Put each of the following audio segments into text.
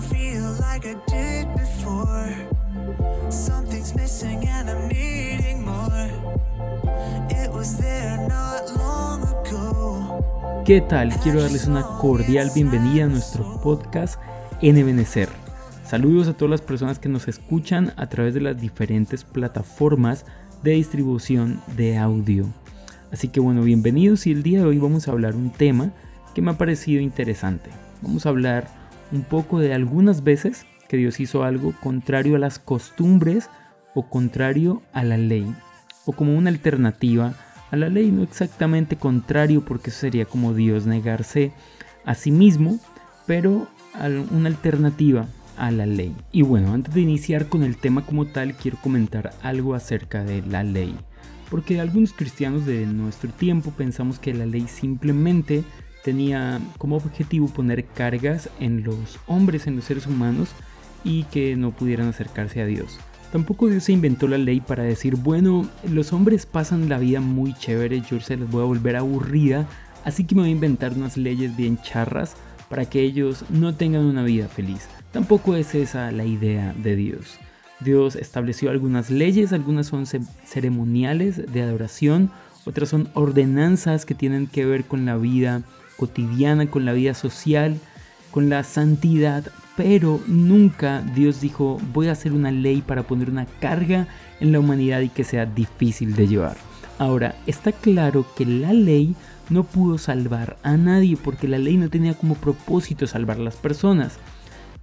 feel like I did before. Something's missing and I'm needing more. It was there not long ago. ¿Qué tal? Quiero darles una cordial bienvenida a nuestro podcast En Ebenecer. Saludos a todas las personas que nos escuchan a través de las diferentes plataformas de distribución de audio. Así que bueno, bienvenidos y el día de hoy vamos a hablar un tema que me ha parecido interesante. Vamos a hablar un poco de algunas veces que Dios hizo algo contrario a las costumbres o contrario a la ley, o como una alternativa a la ley, no exactamente contrario porque eso sería como Dios negarse a sí mismo, pero una alternativa a la ley. Y bueno, antes de iniciar con el tema como tal, quiero comentar algo acerca de la ley. Porque algunos cristianos de nuestro tiempo pensamos que la ley simplemente tenía como objetivo poner cargas en los hombres, en los seres humanos, y que no pudieran acercarse a Dios. Tampoco Dios se inventó la ley para decir, bueno, los hombres pasan la vida muy chévere, yo se les voy a volver aburrida, así que me voy a inventar unas leyes bien charras para que ellos no tengan una vida feliz. Tampoco es esa la idea de Dios. Dios estableció algunas leyes, algunas son ceremoniales de adoración, otras son ordenanzas que tienen que ver con la vida cotidiana, con la vida social, con la santidad, pero nunca Dios dijo voy a hacer una ley para poner una carga en la humanidad y que sea difícil de llevar. Ahora, está claro que la ley no pudo salvar a nadie porque la ley no tenía como propósito salvar a las personas.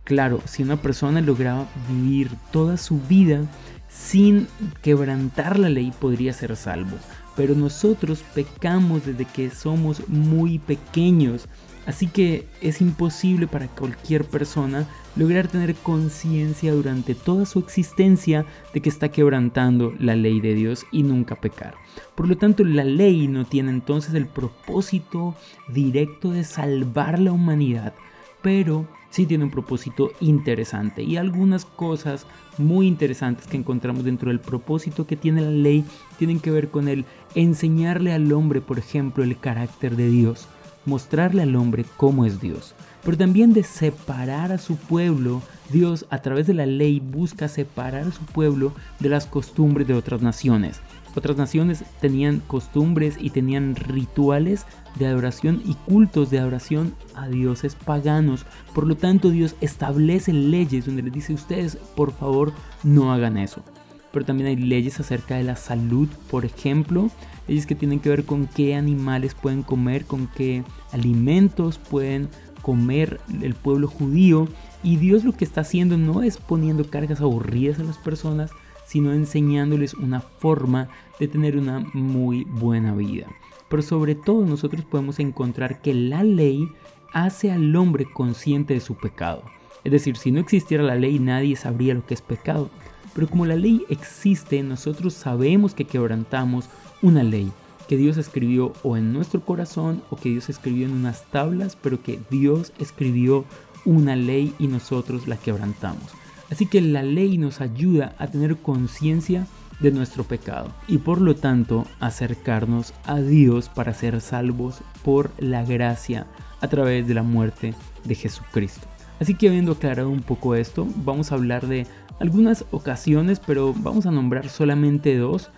Claro, si una persona lograba vivir toda su vida sin quebrantar la ley podría ser salvo. Pero nosotros pecamos desde que somos muy pequeños. Así que es imposible para cualquier persona lograr tener conciencia durante toda su existencia de que está quebrantando la ley de Dios y nunca pecar. Por lo tanto, la ley no tiene entonces el propósito directo de salvar la humanidad, pero sí tiene un propósito interesante y algunas cosas muy interesantes que encontramos dentro del propósito que tiene la ley tienen que ver con el enseñarle al hombre, por ejemplo, el carácter de Dios, mostrarle al hombre cómo es Dios, pero también de separar a su pueblo. Dios a través de la ley busca separar a su pueblo de las costumbres de otras naciones. Otras naciones tenían costumbres y tenían rituales de adoración y cultos de adoración a dioses paganos. Por lo tanto, Dios establece leyes donde les dice a ustedes, por favor, no hagan eso. Pero también hay leyes acerca de la salud, por ejemplo, leyes que tienen que ver con qué animales pueden comer, con qué alimentos pueden comer el pueblo judío. Y Dios lo que está haciendo no es poniendo cargas aburridas a las personas, sino enseñándoles una forma de tener una muy buena vida. Pero sobre todo nosotros podemos encontrar que la ley hace al hombre consciente de su pecado. Es decir, si no existiera la ley nadie sabría lo que es pecado. Pero como la ley existe, nosotros sabemos que quebrantamos una ley que Dios escribió o en nuestro corazón o que Dios escribió en unas tablas, pero que Dios escribió una ley y nosotros la quebrantamos. Así que la ley nos ayuda a tener conciencia de nuestro pecado y por lo tanto acercarnos a Dios para ser salvos por la gracia a través de la muerte de Jesucristo. Así que habiendo aclarado un poco esto, vamos a hablar de algunas ocasiones, pero vamos a nombrar solamente dos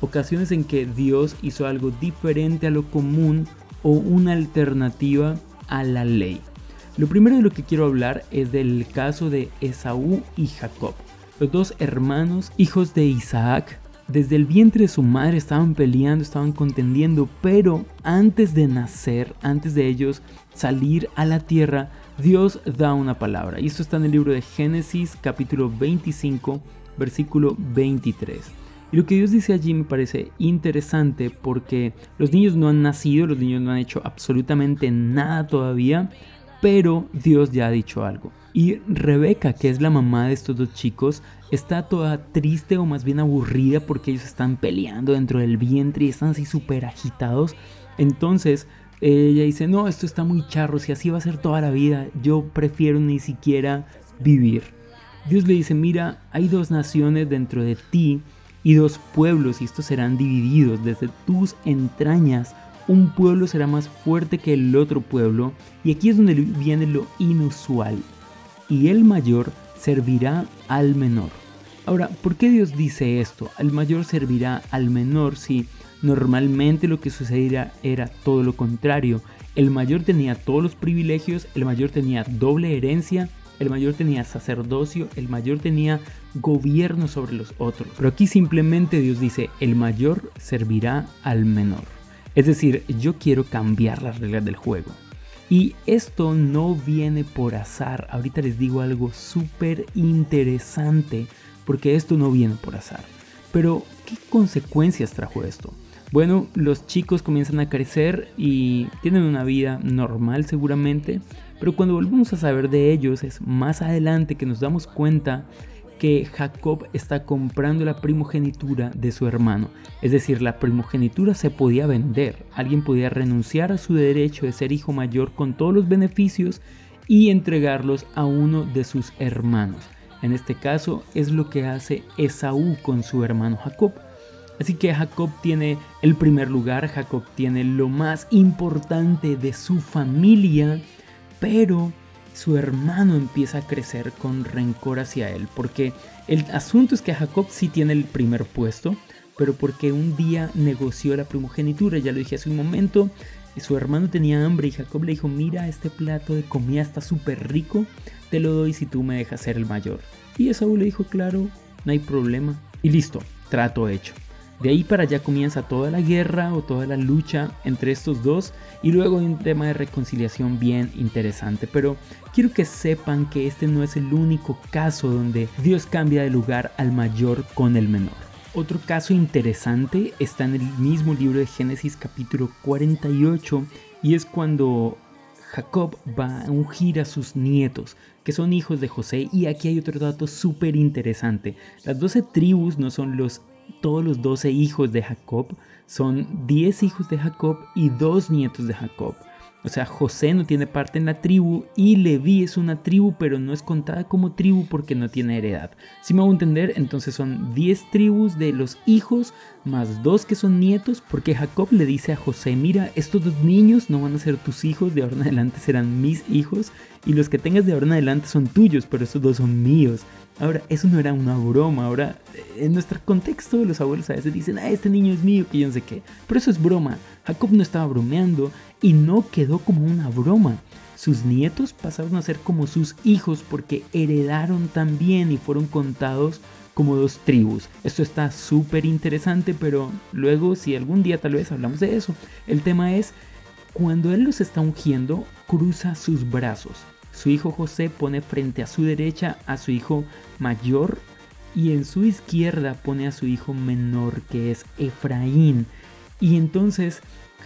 ocasiones en que Dios hizo algo diferente a lo común o una alternativa a la ley. Lo primero de lo que quiero hablar es del caso de Esaú y Jacob. Los dos hermanos, hijos de Isaac, desde el vientre de su madre estaban peleando, estaban contendiendo, pero antes de nacer, antes de ellos salir a la tierra, Dios da una palabra. Y esto está en el libro de Génesis capítulo 25, versículo 23. Y lo que Dios dice allí me parece interesante porque los niños no han nacido, los niños no han hecho absolutamente nada todavía, pero Dios ya ha dicho algo. Y Rebeca, que es la mamá de estos dos chicos, está toda triste o más bien aburrida porque ellos están peleando dentro del vientre y están así súper agitados. Entonces ella dice, no, esto está muy charro, si así va a ser toda la vida, yo prefiero ni siquiera vivir. Dios le dice, mira, hay dos naciones dentro de ti y dos pueblos y estos serán divididos desde tus entrañas un pueblo será más fuerte que el otro pueblo. Y aquí es donde viene lo inusual. y el mayor servirá al menor. Ahora, ¿por qué Dios dice esto? El mayor servirá al menor si normalmente lo que sucediera era todo lo contrario. El mayor tenía todos los privilegios, el mayor tenía doble herencia, el mayor tenía sacerdocio, el mayor tenía gobierno sobre los otros. Pero aquí simplemente Dios dice, el mayor servirá al menor. Es decir, yo quiero cambiar las reglas del juego. Y esto no viene por azar. Ahorita les digo algo súper interesante porque esto no viene por azar. Pero, ¿qué consecuencias trajo esto? Bueno, los chicos comienzan a crecer y tienen una vida normal seguramente, pero cuando volvemos a saber de ellos es más adelante que nos damos cuenta que Jacob está comprando la primogenitura de su hermano. Es decir, la primogenitura se podía vender. Alguien podía renunciar a su derecho de ser hijo mayor con todos los beneficios y entregarlos a uno de sus hermanos. En este caso es lo que hace Esaú con su hermano Jacob. Así que Jacob tiene el primer lugar, Jacob tiene lo más importante de su familia, pero su hermano empieza a crecer con rencor hacia él, porque el asunto es que Jacob sí tiene el primer puesto, pero porque un día negoció la primogenitura, ya lo dije hace un momento, su hermano tenía hambre y Jacob le dijo, mira, este plato de comida está súper rico, te lo doy si tú me dejas ser el mayor. Y Esaú le dijo, claro, no hay problema. Y listo, trato hecho. De ahí para allá comienza toda la guerra o toda la lucha entre estos dos y luego hay un tema de reconciliación bien interesante. Pero quiero que sepan que este no es el único caso donde Dios cambia de lugar al mayor con el menor. Otro caso interesante está en el mismo libro de Génesis capítulo 48 y es cuando Jacob va a ungir a sus nietos, que son hijos de José, y aquí hay otro dato súper interesante. Las doce tribus no son los todos los doce hijos de Jacob, son diez hijos de Jacob y dos nietos de Jacob. O sea, José no tiene parte en la tribu y Leví es una tribu, pero no es contada como tribu porque no tiene heredad. Si me hago entender, entonces son 10 tribus de los hijos más dos que son nietos, porque Jacob le dice a José, mira, estos dos niños no van a ser tus hijos, de ahora en adelante serán mis hijos, y los que tengas de ahora en adelante son tuyos, pero estos dos son míos. Ahora, eso no era una broma. Ahora, en nuestro contexto, los abuelos a veces dicen, ah, este niño es mío, que yo no sé qué. Pero eso es broma. Jacob no estaba bromeando y no quedó como una broma. Sus nietos pasaron a ser como sus hijos porque heredaron también y fueron contados como dos tribus. Esto está súper interesante, pero luego, si algún día tal vez hablamos de eso, el tema es, cuando él los está ungiendo, cruza sus brazos su hijo José pone frente a su derecha a su hijo mayor y en su izquierda pone a su hijo menor que es Efraín. Y entonces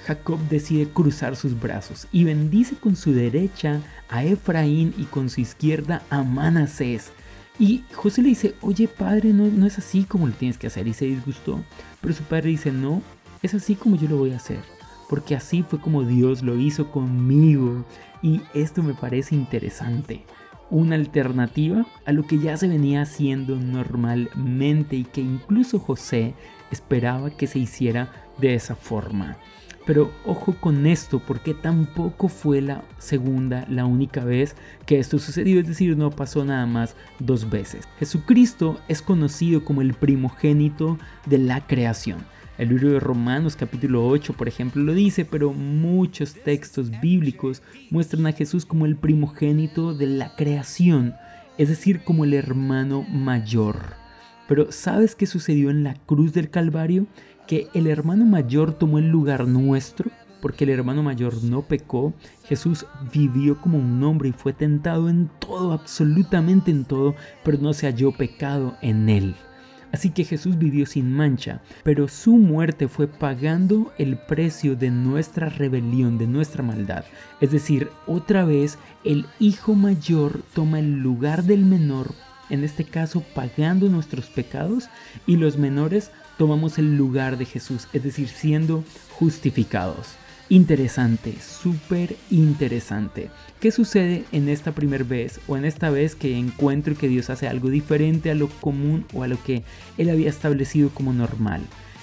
Jacob decide cruzar sus brazos y bendice con su derecha a Efraín y con su izquierda a Manasés. Y José le dice, oye padre, no, no es así como lo tienes que hacer. Y se disgustó. Pero su padre dice, no, es así como yo lo voy a hacer porque así fue como Dios lo hizo conmigo. Y esto me parece interesante. Una alternativa a lo que ya se venía haciendo normalmente y que incluso José esperaba que se hiciera de esa forma. Pero ojo con esto, porque tampoco fue la segunda, la única vez que esto sucedió, es decir, no pasó nada más dos veces. Jesucristo es conocido como el primogénito de la creación. El libro de Romanos capítulo 8, por ejemplo, lo dice, pero muchos textos bíblicos muestran a Jesús como el primogénito de la creación, es decir, como el hermano mayor. Pero ¿sabes qué sucedió en la cruz del Calvario? Que el hermano mayor tomó el lugar nuestro, porque el hermano mayor no pecó, Jesús vivió como un hombre y fue tentado en todo, absolutamente en todo, pero no se halló pecado en él. Así que Jesús vivió sin mancha, pero su muerte fue pagando el precio de nuestra rebelión, de nuestra maldad. Es decir, otra vez el hijo mayor toma el lugar del menor, en este caso pagando nuestros pecados, y los menores tomamos el lugar de Jesús, es decir, siendo justificados interesante, súper interesante. ¿Qué sucede en esta primera vez o en esta vez que encuentro que Dios hace algo diferente a lo común o a lo que Él había establecido como normal?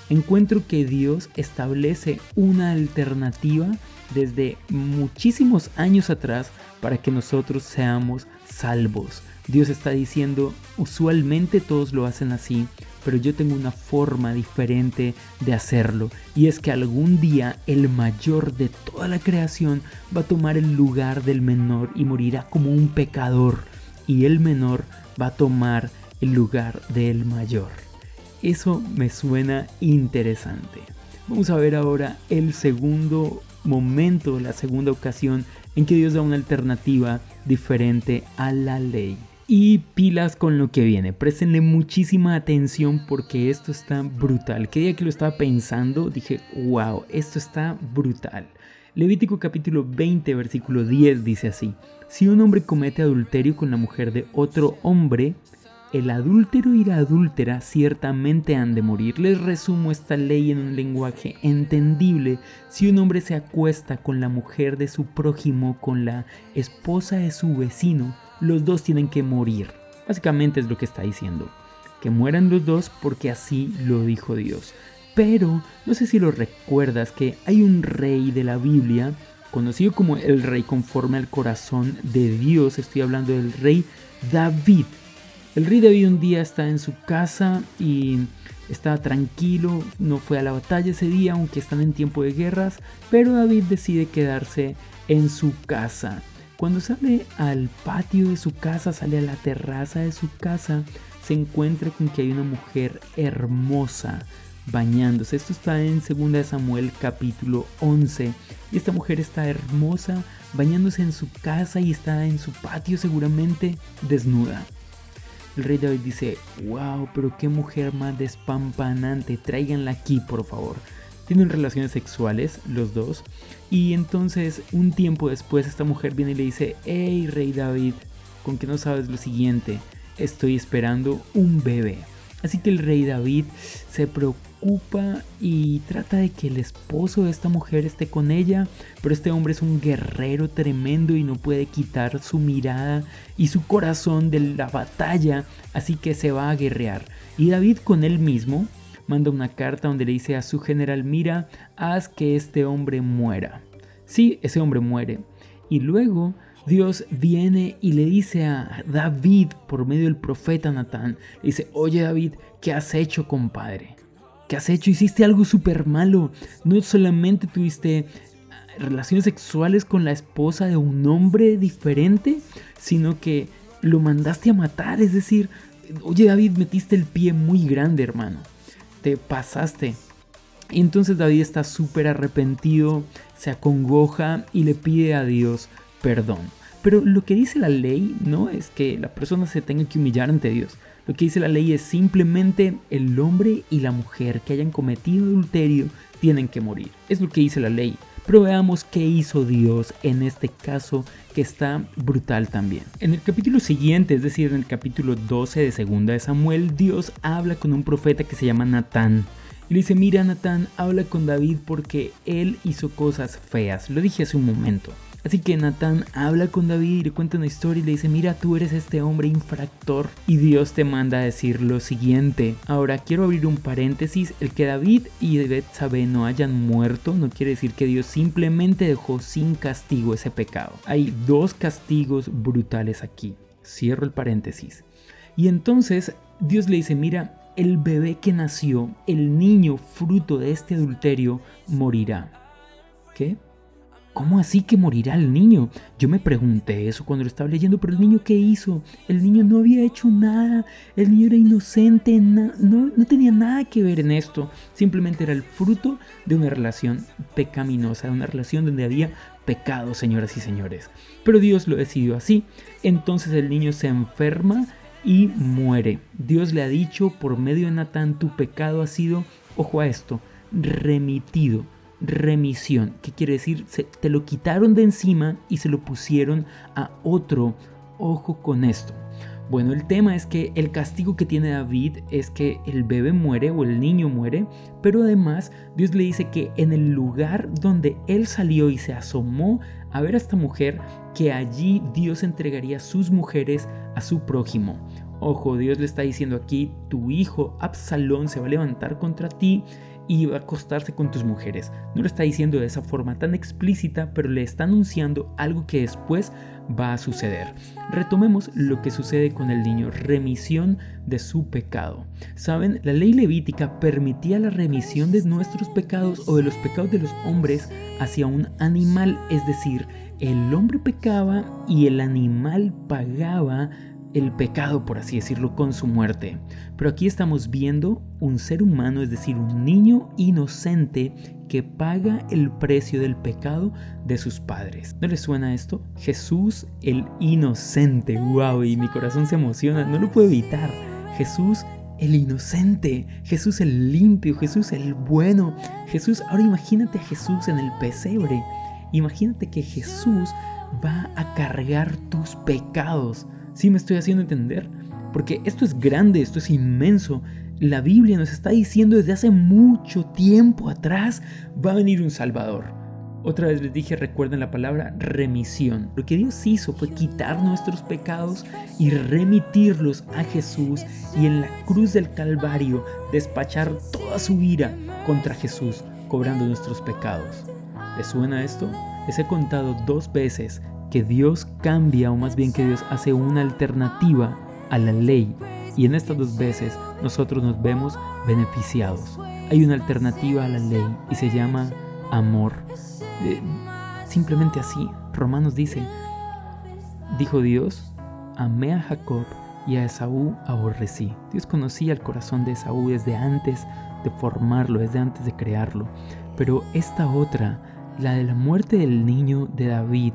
Encuentro que Dios establece una alternativa desde muchísimos años atrás para que nosotros seamos salvos. Dios está diciendo, usualmente todos lo hacen así, pero yo tengo una forma diferente de hacerlo. Y es que algún día el mayor de toda la creación va a tomar el lugar del menor y morirá como un pecador. Y el menor va a tomar el lugar del mayor. Eso me suena interesante. Vamos a ver ahora el segundo momento, la segunda ocasión en que Dios da una alternativa diferente a la ley. Y pilas con lo que viene, préstenle muchísima atención porque esto está brutal. Que día que lo estaba pensando dije, wow, esto está brutal. Levítico capítulo 20 versículo 10 dice así, si un hombre comete adulterio con la mujer de otro hombre, el adúltero y la adúltera ciertamente han de morir. Les resumo esta ley en un lenguaje entendible. Si un hombre se acuesta con la mujer de su prójimo, con la esposa de su vecino, los dos tienen que morir. Básicamente es lo que está diciendo. Que mueran los dos porque así lo dijo Dios. Pero no sé si lo recuerdas que hay un rey de la Biblia, conocido como el rey conforme al corazón de Dios. Estoy hablando del rey David. El rey David un día está en su casa y está tranquilo, no fue a la batalla ese día, aunque están en tiempo de guerras, pero David decide quedarse en su casa. Cuando sale al patio de su casa, sale a la terraza de su casa, se encuentra con que hay una mujer hermosa bañándose. Esto está en 2 Samuel capítulo 11. Y esta mujer está hermosa bañándose en su casa y está en su patio seguramente desnuda. El rey David dice, wow, pero qué mujer más despampanante, tráiganla aquí por favor. Tienen relaciones sexuales los dos y entonces un tiempo después esta mujer viene y le dice, hey rey David, con que no sabes lo siguiente, estoy esperando un bebé. Así que el rey David se preocupa y trata de que el esposo de esta mujer esté con ella, pero este hombre es un guerrero tremendo y no puede quitar su mirada y su corazón de la batalla, así que se va a guerrear. Y David con él mismo manda una carta donde le dice a su general, mira, haz que este hombre muera. Sí, ese hombre muere. Y luego Dios viene y le dice a David por medio del profeta Natán, le dice, oye David, ¿qué has hecho compadre? ¿Qué has hecho? Hiciste algo súper malo. No solamente tuviste ah, relaciones sexuales con la esposa de un hombre diferente, sino que lo mandaste a matar. Es decir, oye David, metiste el pie muy grande, hermano. Te pasaste. Y entonces David está súper arrepentido, se acongoja y le pide a Dios perdón. Pero lo que dice la ley no es que la persona se tenga que humillar ante Dios. Lo que dice la ley es simplemente el hombre y la mujer que hayan cometido adulterio tienen que morir. Es lo que dice la ley. Pero veamos qué hizo Dios en este caso que está brutal también. En el capítulo siguiente, es decir, en el capítulo 12 de Segunda de Samuel, Dios habla con un profeta que se llama Natán. Y le dice, mira Natán, habla con David porque él hizo cosas feas. Lo dije hace un momento. Así que Natán habla con David y le cuenta una historia y le dice, mira, tú eres este hombre infractor. Y Dios te manda a decir lo siguiente. Ahora quiero abrir un paréntesis. El que David y Betsabé no hayan muerto no quiere decir que Dios simplemente dejó sin castigo ese pecado. Hay dos castigos brutales aquí. Cierro el paréntesis. Y entonces Dios le dice, mira, el bebé que nació, el niño fruto de este adulterio, morirá. ¿Qué? ¿Cómo así que morirá el niño? Yo me pregunté eso cuando lo estaba leyendo, pero el niño qué hizo? El niño no había hecho nada, el niño era inocente, no, no tenía nada que ver en esto, simplemente era el fruto de una relación pecaminosa, de una relación donde había pecado, señoras y señores. Pero Dios lo decidió así, entonces el niño se enferma y muere. Dios le ha dicho por medio de Natán, tu pecado ha sido, ojo a esto, remitido remisión. ¿Qué quiere decir? Se, te lo quitaron de encima y se lo pusieron a otro. Ojo con esto. Bueno, el tema es que el castigo que tiene David es que el bebé muere o el niño muere, pero además Dios le dice que en el lugar donde él salió y se asomó a ver a esta mujer, que allí Dios entregaría sus mujeres a su prójimo. Ojo, Dios le está diciendo aquí, tu hijo Absalón se va a levantar contra ti y va a acostarse con tus mujeres. No lo está diciendo de esa forma tan explícita, pero le está anunciando algo que después va a suceder. Retomemos lo que sucede con el niño, remisión de su pecado. Saben, la ley levítica permitía la remisión de nuestros pecados o de los pecados de los hombres hacia un animal, es decir, el hombre pecaba y el animal pagaba el pecado, por así decirlo, con su muerte. Pero aquí estamos viendo un ser humano, es decir, un niño inocente que paga el precio del pecado de sus padres. ¿No les suena esto? Jesús el inocente, wow, y mi corazón se emociona, no lo puedo evitar. Jesús el inocente, Jesús el limpio, Jesús el bueno, Jesús, ahora imagínate a Jesús en el pesebre, imagínate que Jesús va a cargar tus pecados. ¿Sí me estoy haciendo entender? Porque esto es grande, esto es inmenso. La Biblia nos está diciendo desde hace mucho tiempo atrás va a venir un Salvador. Otra vez les dije, recuerden la palabra remisión. Lo que Dios hizo fue quitar nuestros pecados y remitirlos a Jesús y en la cruz del Calvario despachar toda su ira contra Jesús, cobrando nuestros pecados. ¿Les suena esto? Les he contado dos veces que Dios cambia, o más bien que Dios hace una alternativa a la ley. Y en estas dos veces nosotros nos vemos beneficiados. Hay una alternativa a la ley y se llama amor. Eh, simplemente así. Romanos dice, dijo Dios, amé a Jacob y a Esaú aborrecí. Dios conocía el corazón de Esaú desde antes de formarlo, desde antes de crearlo. Pero esta otra, la de la muerte del niño de David,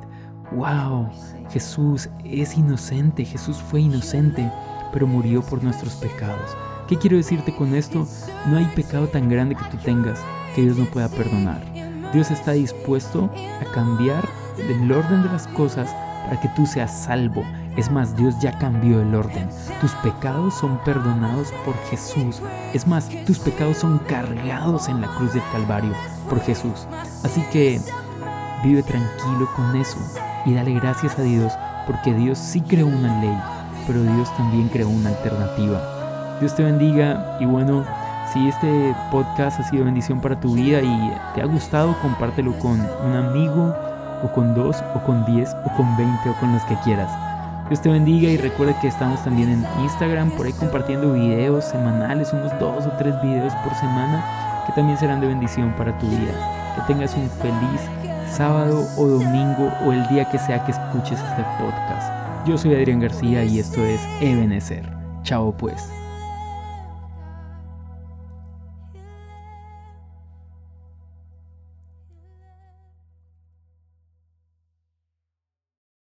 wow, Jesús es inocente, Jesús fue inocente, pero murió por nuestros pecados. ¿Qué quiero decirte con esto? No hay pecado tan grande que tú tengas que Dios no pueda perdonar. Dios está dispuesto a cambiar el orden de las cosas para que tú seas salvo. Es más, Dios ya cambió el orden. Tus pecados son perdonados por Jesús. Es más, tus pecados son cargados en la cruz del Calvario por Jesús. Así que vive tranquilo con eso y dale gracias a Dios porque Dios sí creó una ley, pero Dios también creó una alternativa. Dios te bendiga y bueno, si este podcast ha sido bendición para tu vida y te ha gustado, compártelo con un amigo o con dos o con diez o con veinte o con los que quieras. Dios te bendiga y recuerda que estamos también en Instagram por ahí compartiendo videos semanales, unos dos o tres videos por semana que también serán de bendición para tu vida. Que tengas un feliz sábado o domingo o el día que sea que escuches este podcast. Yo soy Adrián García y esto es Ebenecer. Chao pues.